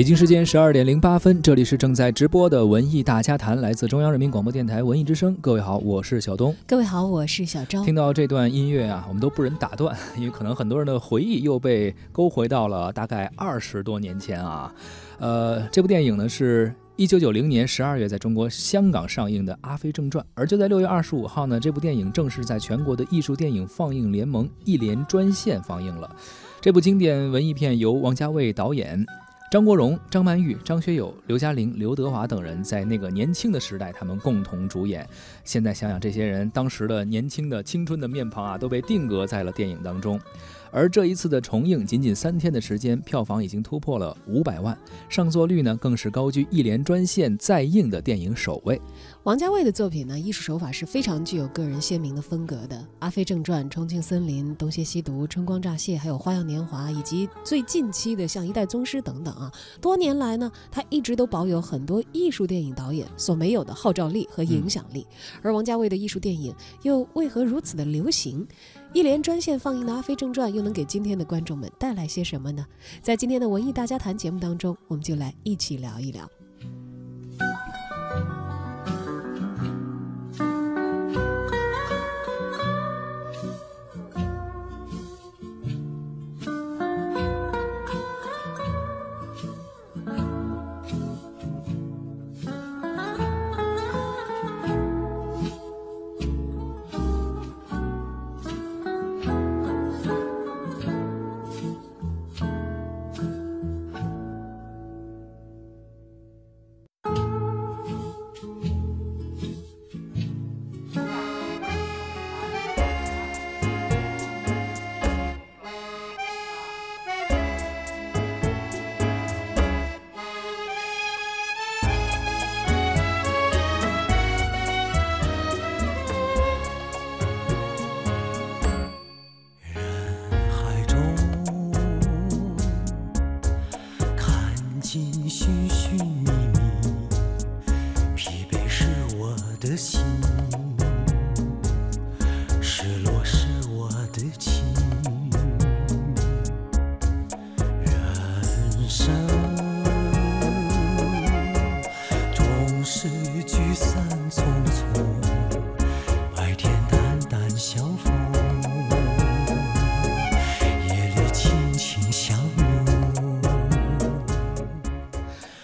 北京时间十二点零八分，这里是正在直播的文艺大家谈，来自中央人民广播电台文艺之声。各位好，我是小东。各位好，我是小张。听到这段音乐啊，我们都不忍打断，因为可能很多人的回忆又被勾回到了大概二十多年前啊。呃，这部电影呢是一九九零年十二月在中国香港上映的《阿飞正传》，而就在六月二十五号呢，这部电影正式在全国的艺术电影放映联盟一连专线放映了。这部经典文艺片由王家卫导演。张国荣、张曼玉、张学友、刘嘉玲、刘德华等人在那个年轻的时代，他们共同主演。现在想想，这些人当时的年轻的青春的面庞啊，都被定格在了电影当中。而这一次的重映，仅仅三天的时间，票房已经突破了五百万，上座率呢更是高居一连专线在映的电影首位。王家卫的作品呢，艺术手法是非常具有个人鲜明的风格的，《阿飞正传》《重庆森林》《东邪西毒》《春光乍泄》，还有《花样年华》，以及最近期的像《一代宗师》等等啊，多年来呢，他一直都保有很多艺术电影导演所没有的号召力和影响力。而王家卫的艺术电影又为何如此的流行？一连专线放映的《阿飞正传》又能给今天的观众们带来些什么呢？在今天的文艺大家谈节目当中，我们就来一起聊一聊。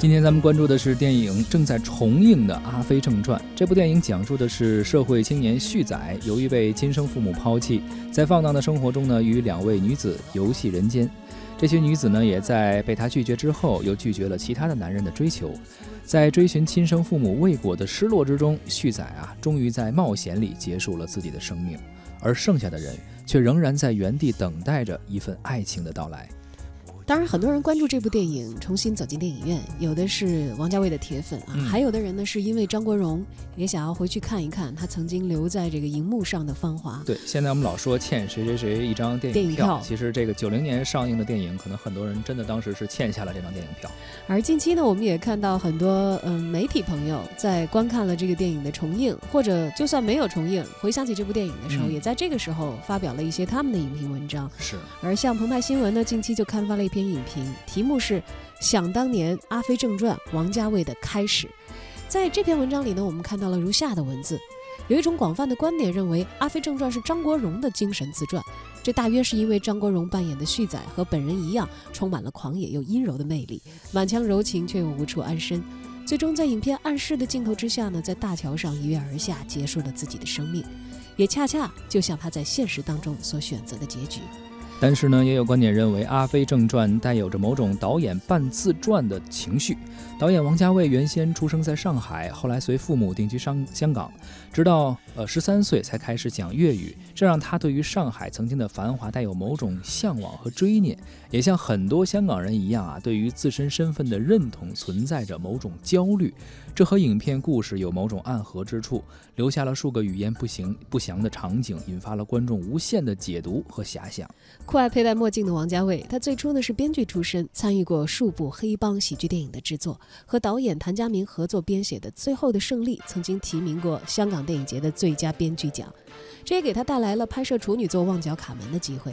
今天咱们关注的是电影正在重映的《阿飞正传》。这部电影讲述的是社会青年旭仔，由于被亲生父母抛弃，在放荡的生活中呢，与两位女子游戏人间。这些女子呢，也在被他拒绝之后，又拒绝了其他的男人的追求。在追寻亲生父母未果的失落之中，旭仔啊，终于在冒险里结束了自己的生命，而剩下的人却仍然在原地等待着一份爱情的到来。当然，很多人关注这部电影，重新走进电影院，有的是王家卫的铁粉啊，还有的人呢是因为张国荣也想要回去看一看他曾经留在这个荧幕上的芳华。对，现在我们老说欠谁谁谁一张电影票，其实这个九零年上映的电影，可能很多人真的当时是欠下了这张电影票。而近期呢，我们也看到很多嗯媒体朋友在观看了这个电影的重映，或者就算没有重映，回想起这部电影的时候，也在这个时候发表了一些他们的影评文章。是。而像澎湃新闻呢，近期就刊发了一篇。篇影评题目是《想当年《阿飞正传》王家卫的开始》。在这篇文章里呢，我们看到了如下的文字：有一种广泛的观点认为，《阿飞正传》是张国荣的精神自传。这大约是因为张国荣扮演的旭仔和本人一样，充满了狂野又阴柔的魅力，满腔柔情却又无处安身。最终在影片暗示的镜头之下呢，在大桥上一跃而下，结束了自己的生命，也恰恰就像他在现实当中所选择的结局。但是呢，也有观点认为，《阿飞正传》带有着某种导演半自传的情绪。导演王家卫原先出生在上海，后来随父母定居上香港，直到呃十三岁才开始讲粤语，这让他对于上海曾经的繁华带有某种向往和追念，也像很多香港人一样啊，对于自身身份的认同存在着某种焦虑。这和影片故事有某种暗合之处，留下了数个语言不行不详的场景，引发了观众无限的解读和遐想。酷爱佩戴墨镜的王家卫，他最初呢是编剧出身，参与过数部黑帮喜剧电影的制作，和导演谭家明合作编写的《最后的胜利》曾经提名过香港电影节的最佳编剧奖，这也给他带来了拍摄处女作《旺角卡门》的机会。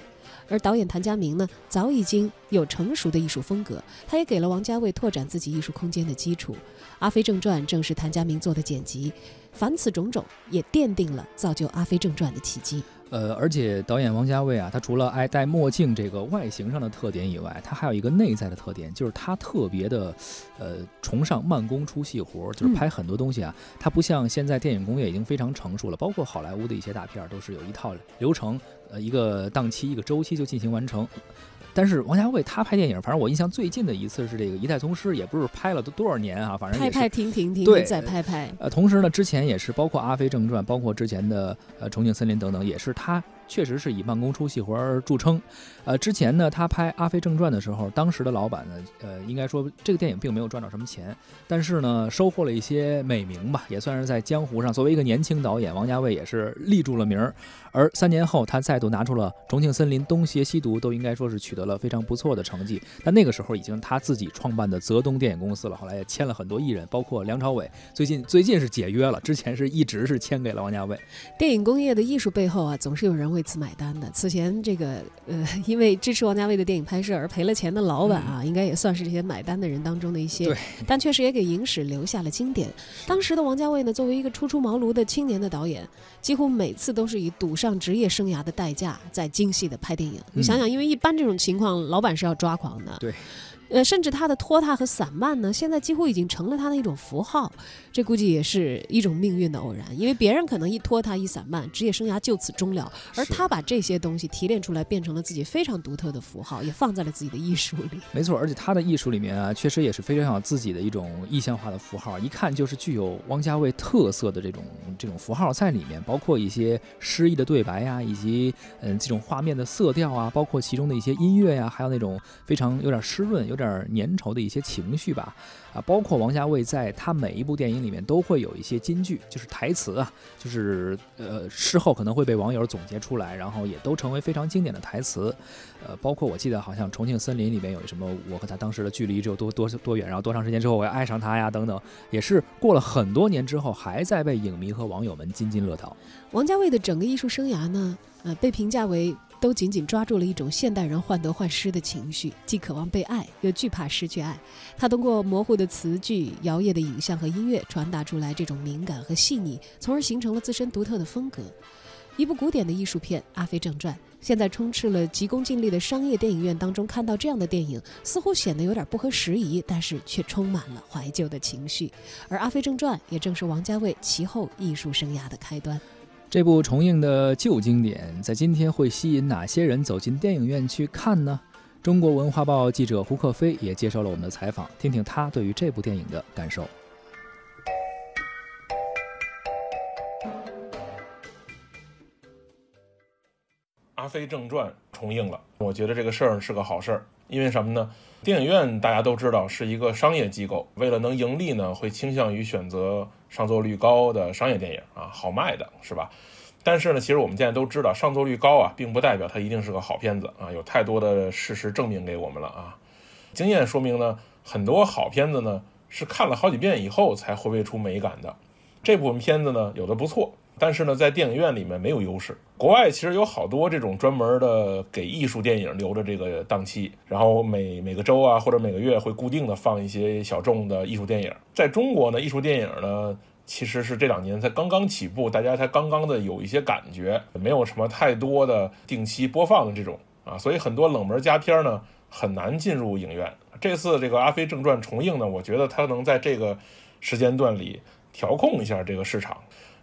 而导演谭家明呢，早已经有成熟的艺术风格，他也给了王家卫拓展自己艺术空间的基础。《阿飞正传》正是谭家明做的剪辑，凡此种种也奠定了造就《阿飞正传》的契机。呃，而且导演王家卫啊，他除了爱戴墨镜这个外形上的特点以外，他还有一个内在的特点，就是他特别的，呃，崇尚慢工出细活，就是拍很多东西啊，他不像现在电影工业已经非常成熟了，包括好莱坞的一些大片都是有一套流程，呃，一个档期、一个周期就进行完成。但是王家卫他拍电影，反正我印象最近的一次是这个《一代宗师》，也不是拍了都多少年啊，反正拍拍停停停，再拍拍。呃，同时呢，之前也是包括《阿飞正传》，包括之前的呃《重庆森林》等等，也是他。确实是以慢工出细活而著称，呃，之前呢，他拍《阿飞正传》的时候，当时的老板呢，呃，应该说这个电影并没有赚到什么钱，但是呢，收获了一些美名吧，也算是在江湖上作为一个年轻导演，王家卫也是立住了名儿。而三年后，他再度拿出了《重庆森林》《东邪西毒》，都应该说是取得了非常不错的成绩。但那个时候已经他自己创办的泽东电影公司了，后来也签了很多艺人，包括梁朝伟。最近最近是解约了，之前是一直是签给了王家卫。电影工业的艺术背后啊，总是有人为此买单的。此前这个呃，因为支持王家卫的电影拍摄而赔了钱的老板啊，应该也算是这些买单的人当中的一些。但确实也给影史留下了经典。当时的王家卫呢，作为一个初出茅庐的青年的导演，几乎每次都是以赌上职业生涯的代价在精细的拍电影。你想想，因为一般这种情况，老板是要抓狂的。对。呃，甚至他的拖沓和散漫呢，现在几乎已经成了他的一种符号。这估计也是一种命运的偶然，因为别人可能一拖沓一散漫，职业生涯就此终了，而他把这些东西提炼出来，变成了自己非常独特的符号，也放在了自己的艺术里。没错，而且他的艺术里面啊，确实也是非常有自己的一种意象化的符号，一看就是具有汪家卫特色的这种这种符号在里面，包括一些诗意的对白呀，以及嗯这种画面的色调啊，包括其中的一些音乐呀，还有那种非常有点湿润、有点粘稠的一些情绪吧。啊，包括王家卫在他每一部电影里面都会有一些金句，就是台词啊，就是呃事后可能会被网友总结出来，然后也都成为非常经典的台词。呃，包括我记得好像《重庆森林》里面有什么我和他当时的距离只有多多多远，然后多长时间之后我要爱上他呀等等，也是过了很多年之后还在被影迷和网友们津津乐道。王家卫的整个艺术生涯呢，呃，被评价为。都紧紧抓住了一种现代人患得患失的情绪，既渴望被爱，又惧怕失去爱。他通过模糊的词句、摇曳的影像和音乐，传达出来这种敏感和细腻，从而形成了自身独特的风格。一部古典的艺术片《阿飞正传》，现在充斥了急功近利的商业电影院当中，看到这样的电影，似乎显得有点不合时宜，但是却充满了怀旧的情绪。而《阿飞正传》也正是王家卫其后艺术生涯的开端。这部重映的旧经典，在今天会吸引哪些人走进电影院去看呢？中国文化报记者胡克飞也接受了我们的采访，听听他对于这部电影的感受。《阿飞正传》重映了，我觉得这个事儿是个好事儿，因为什么呢？电影院大家都知道是一个商业机构，为了能盈利呢，会倾向于选择上座率高的商业电影啊，好卖的是吧？但是呢，其实我们现在都知道，上座率高啊，并不代表它一定是个好片子啊，有太多的事实证明给我们了啊。经验说明呢，很多好片子呢是看了好几遍以后才回味出美感的。这部分片子呢，有的不错。但是呢，在电影院里面没有优势。国外其实有好多这种专门的给艺术电影留着这个档期，然后每每个周啊或者每个月会固定的放一些小众的艺术电影。在中国呢，艺术电影呢其实是这两年才刚刚起步，大家才刚刚的有一些感觉，没有什么太多的定期播放的这种啊，所以很多冷门佳片呢很难进入影院。这次这个《阿飞正传》重映呢，我觉得它能在这个时间段里调控一下这个市场。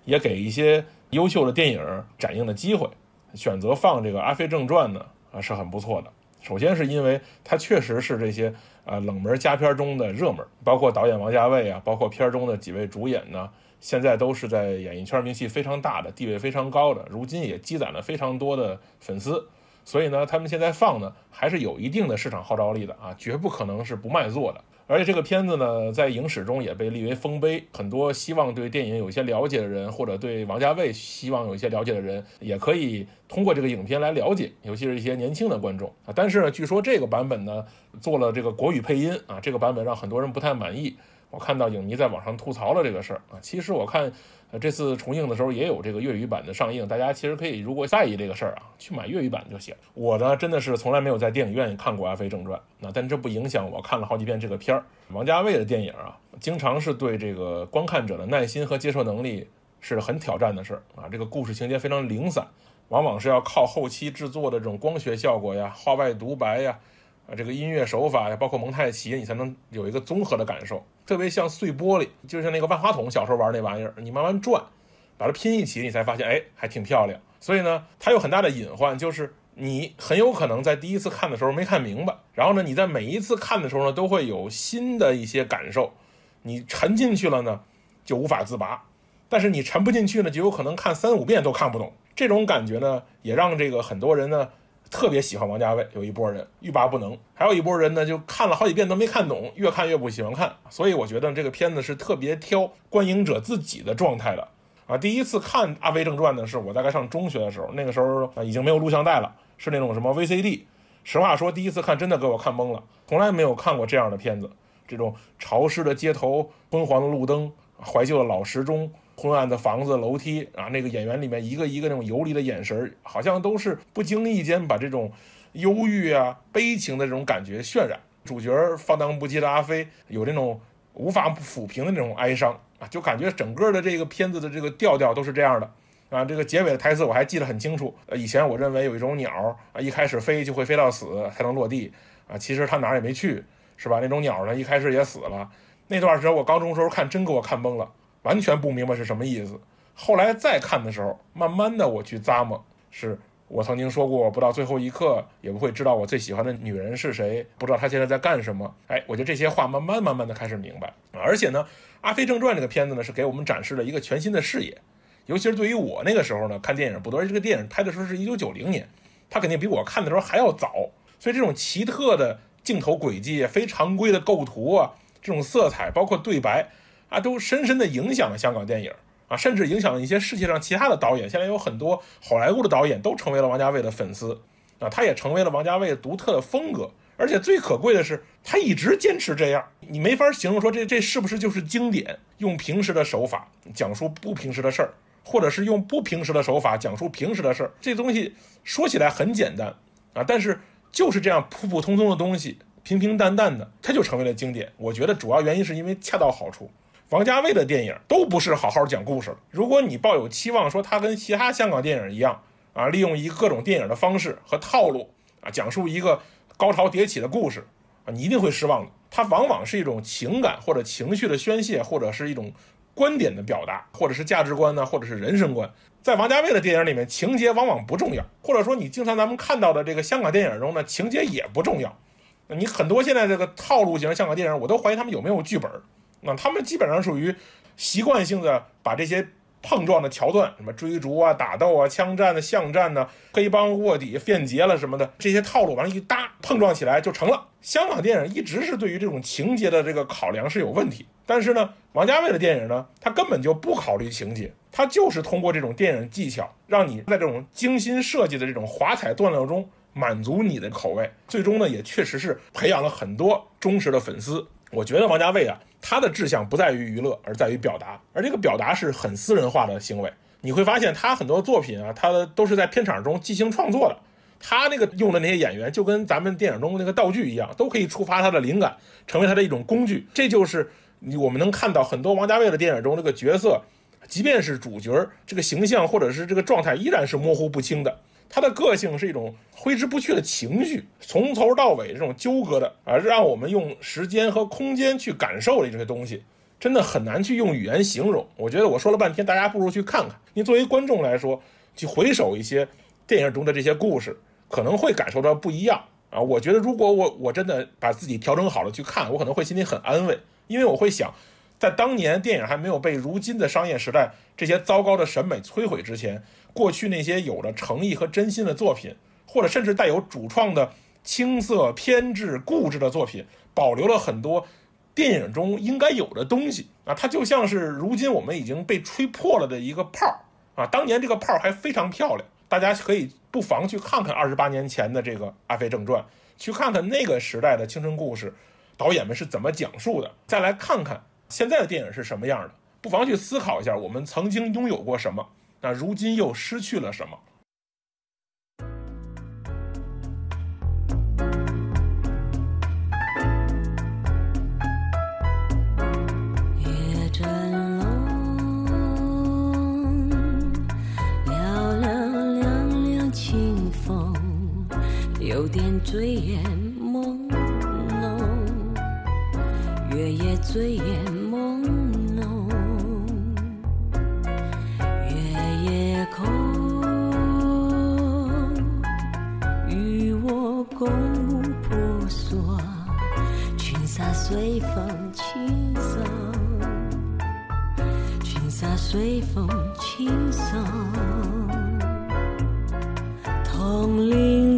也给一些优秀的电影展映的机会，选择放这个《阿飞正传》呢，啊是很不错的。首先是因为它确实是这些啊冷门佳片中的热门，包括导演王家卫啊，包括片中的几位主演呢，现在都是在演艺圈名气非常大的、地位非常高的，如今也积攒了非常多的粉丝，所以呢，他们现在放呢还是有一定的市场号召力的啊，绝不可能是不卖座的。而且这个片子呢，在影史中也被立为丰碑。很多希望对电影有一些了解的人，或者对王家卫希望有一些了解的人，也可以通过这个影片来了解，尤其是一些年轻的观众啊。但是呢，据说这个版本呢，做了这个国语配音啊，这个版本让很多人不太满意。我看到影迷在网上吐槽了这个事儿啊。其实我看，呃，这次重映的时候也有这个粤语版的上映，大家其实可以如果在意这个事儿啊，去买粤语版就行。我呢，真的是从来没有在电影院看过《阿飞正传》，那但这不影响我看了好几遍这个片儿。王家卫的电影啊，经常是对这个观看者的耐心和接受能力是很挑战的事儿啊。这个故事情节非常零散，往往是要靠后期制作的这种光学效果呀、画外独白呀。这个音乐手法呀，包括蒙太奇，你才能有一个综合的感受。特别像碎玻璃，就像那个万花筒，小时候玩那玩意儿，你慢慢转，把它拼一起，你才发现，哎，还挺漂亮。所以呢，它有很大的隐患，就是你很有可能在第一次看的时候没看明白，然后呢，你在每一次看的时候呢，都会有新的一些感受，你沉进去了呢，就无法自拔。但是你沉不进去呢，就有可能看三五遍都看不懂。这种感觉呢，也让这个很多人呢。特别喜欢王家卫，有一波人欲罢不能，还有一波人呢，就看了好几遍都没看懂，越看越不喜欢看。所以我觉得这个片子是特别挑观影者自己的状态的啊。第一次看《阿飞正传》呢，是我大概上中学的时候，那个时候啊已经没有录像带了，是那种什么 VCD。实话说，第一次看真的给我看懵了，从来没有看过这样的片子，这种潮湿的街头、昏黄的路灯、怀旧的老时钟。昏暗的房子、楼梯啊，那个演员里面一个一个那种游离的眼神，好像都是不经意间把这种忧郁啊、悲情的这种感觉渲染。主角放荡不羁的阿飞，有这种无法抚平的那种哀伤啊，就感觉整个的这个片子的这个调调都是这样的啊。这个结尾的台词我还记得很清楚。呃，以前我认为有一种鸟啊，一开始飞就会飞到死才能落地啊，其实它哪儿也没去，是吧？那种鸟呢，一开始也死了。那段时间我高中时候看，真给我看懵了。完全不明白是什么意思，后来再看的时候，慢慢的我去咂摸，是我曾经说过，不到最后一刻也不会知道我最喜欢的女人是谁，不知道她现在在干什么。哎，我觉得这些话慢慢慢慢的开始明白。而且呢，《阿飞正传》这个片子呢，是给我们展示了一个全新的视野，尤其是对于我那个时候呢，看电影，不多，而这个电影拍的时候是一九九零年，它肯定比我看的时候还要早，所以这种奇特的镜头轨迹、非常规的构图啊，这种色彩，包括对白。啊，都深深地影响了香港电影啊，甚至影响了一些世界上其他的导演。现在有很多好莱坞的导演都成为了王家卫的粉丝啊，他也成为了王家卫独特的风格。而且最可贵的是，他一直坚持这样，你没法形容说这这是不是就是经典？用平时的手法讲述不平时的事儿，或者是用不平时的手法讲述平时的事儿，这东西说起来很简单啊，但是就是这样普普通通的东西，平平淡淡的，它就成为了经典。我觉得主要原因是因为恰到好处。王家卫的电影都不是好好讲故事了。如果你抱有期望，说他跟其他香港电影一样啊，利用一各种电影的方式和套路啊，讲述一个高潮迭起的故事啊，你一定会失望的。它往往是一种情感或者情绪的宣泄，或者是一种观点的表达，或者是价值观呢，或者是人生观。在王家卫的电影里面，情节往往不重要，或者说你经常咱们看到的这个香港电影中呢，情节也不重要。你很多现在这个套路型香港电影，我都怀疑他们有没有剧本。那他们基本上属于习惯性的把这些碰撞的桥段，什么追逐啊、打斗啊、枪战的巷战呢、黑帮卧底变节了什么的，这些套路往上一搭，碰撞起来就成了。香港电影一直是对于这种情节的这个考量是有问题，但是呢，王家卫的电影呢，他根本就不考虑情节，他就是通过这种电影技巧，让你在这种精心设计的这种华彩段落中满足你的口味，最终呢，也确实是培养了很多忠实的粉丝。我觉得王家卫啊。他的志向不在于娱乐，而在于表达，而这个表达是很私人化的行为。你会发现他很多作品啊，他都是在片场中即兴创作的。他那个用的那些演员，就跟咱们电影中那个道具一样，都可以触发他的灵感，成为他的一种工具。这就是我们能看到很多王家卫的电影中这个角色，即便是主角，这个形象或者是这个状态依然是模糊不清的。他的个性是一种挥之不去的情绪，从头到尾这种纠葛的啊，让我们用时间和空间去感受的这些东西，真的很难去用语言形容。我觉得我说了半天，大家不如去看看。你作为观众来说，去回首一些电影中的这些故事，可能会感受到不一样啊。我觉得如果我我真的把自己调整好了去看，我可能会心里很安慰，因为我会想。在当年电影还没有被如今的商业时代这些糟糕的审美摧毁之前，过去那些有着诚意和真心的作品，或者甚至带有主创的青涩、偏执、固执的作品，保留了很多电影中应该有的东西啊！它就像是如今我们已经被吹破了的一个泡啊！当年这个泡还非常漂亮，大家可以不妨去看看二十八年前的这个《阿飞正传》，去看看那个时代的青春故事，导演们是怎么讲述的，再来看看。现在的电影是什么样的？不妨去思考一下，我们曾经拥有过什么，那如今又失去了什么？夜正浓，寥寥凉凉清风，有点醉眼朦胧，月夜醉眼我共舞婆娑。裙纱随风轻松，裙纱随风轻松，铜铃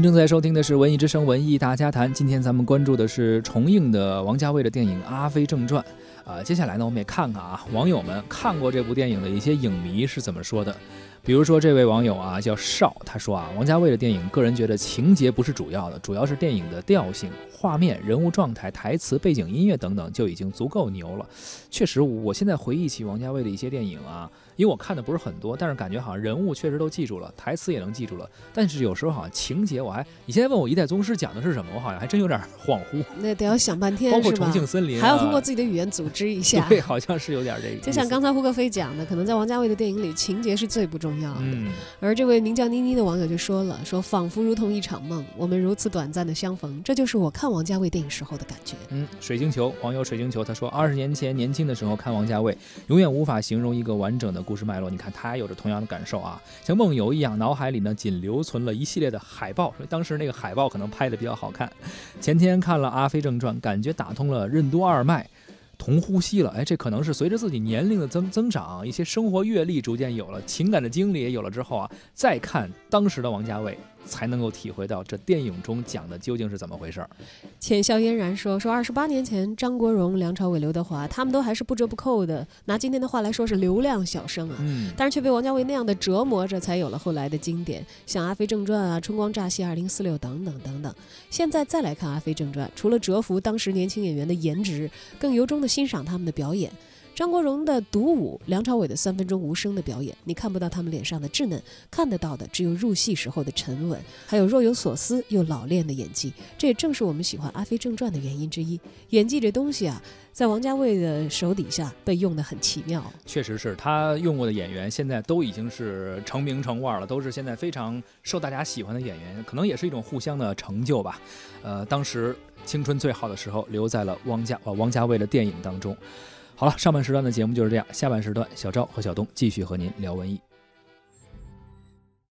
您正在收听的是《文艺之声·文艺大家谈》，今天咱们关注的是重映的王家卫的电影《阿飞正传》。啊，接下来呢，我们也看看啊，网友们看过这部电影的一些影迷是怎么说的。比如说这位网友啊，叫邵，他说啊，王家卫的电影，个人觉得情节不是主要的，主要是电影的调性、画面、人物状态、台词、背景音乐等等就已经足够牛了。确实，我现在回忆起王家卫的一些电影啊，因为我看的不是很多，但是感觉好像人物确实都记住了，台词也能记住了，但是有时候好像情节我还，你现在问我《一代宗师》讲的是什么，我好像还真有点 恍惚，那得要想半天，包括重庆森林、啊，还要通过自己的语言组织一 下。对，好像是有点这个。就像刚才胡歌飞讲的，可能在王家卫的电影里，情节是最不重要的。嗯，而这位名叫妮妮的网友就说了：“说仿佛如同一场梦，我们如此短暂的相逢，这就是我看王家卫电影时候的感觉。嗯，水晶球网友水晶球他说，二十年前年轻的时候看王家卫，永远无法形容一个完整的故事脉络。你看他有着同样的感受啊，像梦游一样，脑海里呢仅留存了一系列的海报，所以当时那个海报可能拍的比较好看。前天看了《阿飞正传》，感觉打通了任督二脉。”同呼吸了，哎，这可能是随着自己年龄的增增长，一些生活阅历逐渐有了，情感的经历也有了之后啊，再看当时的王家卫，才能够体会到这电影中讲的究竟是怎么回事儿。浅笑嫣然说：“说二十八年前，张国荣、梁朝伟、刘德华他们都还是不折不扣的，拿今天的话来说是流量小生啊。嗯，但是却被王家卫那样的折磨着，才有了后来的经典，像《阿飞正传》啊、《春光乍泄》、《二零四六》等等等等。现在再来看《阿飞正传》，除了折服当时年轻演员的颜值，更由衷的欣赏他们的表演。张国荣的独舞，梁朝伟的三分钟无声的表演，你看不到他们脸上的稚嫩，看得到的只有入戏时候的沉稳，还有若有所思又老练的演技。这也正是我们喜欢《阿飞正传》的原因之一。演技这东西啊，在王家卫的手底下被用得很奇妙。确实是他用过的演员，现在都已经是成名成腕了，都是现在非常受大家喜欢的演员，可能也是一种互相的成就吧。呃，当时青春最好的时候，留在了汪家呃王家卫的电影当中。好了，上半时段的节目就是这样，下半时段小赵和小东继续和您聊文艺。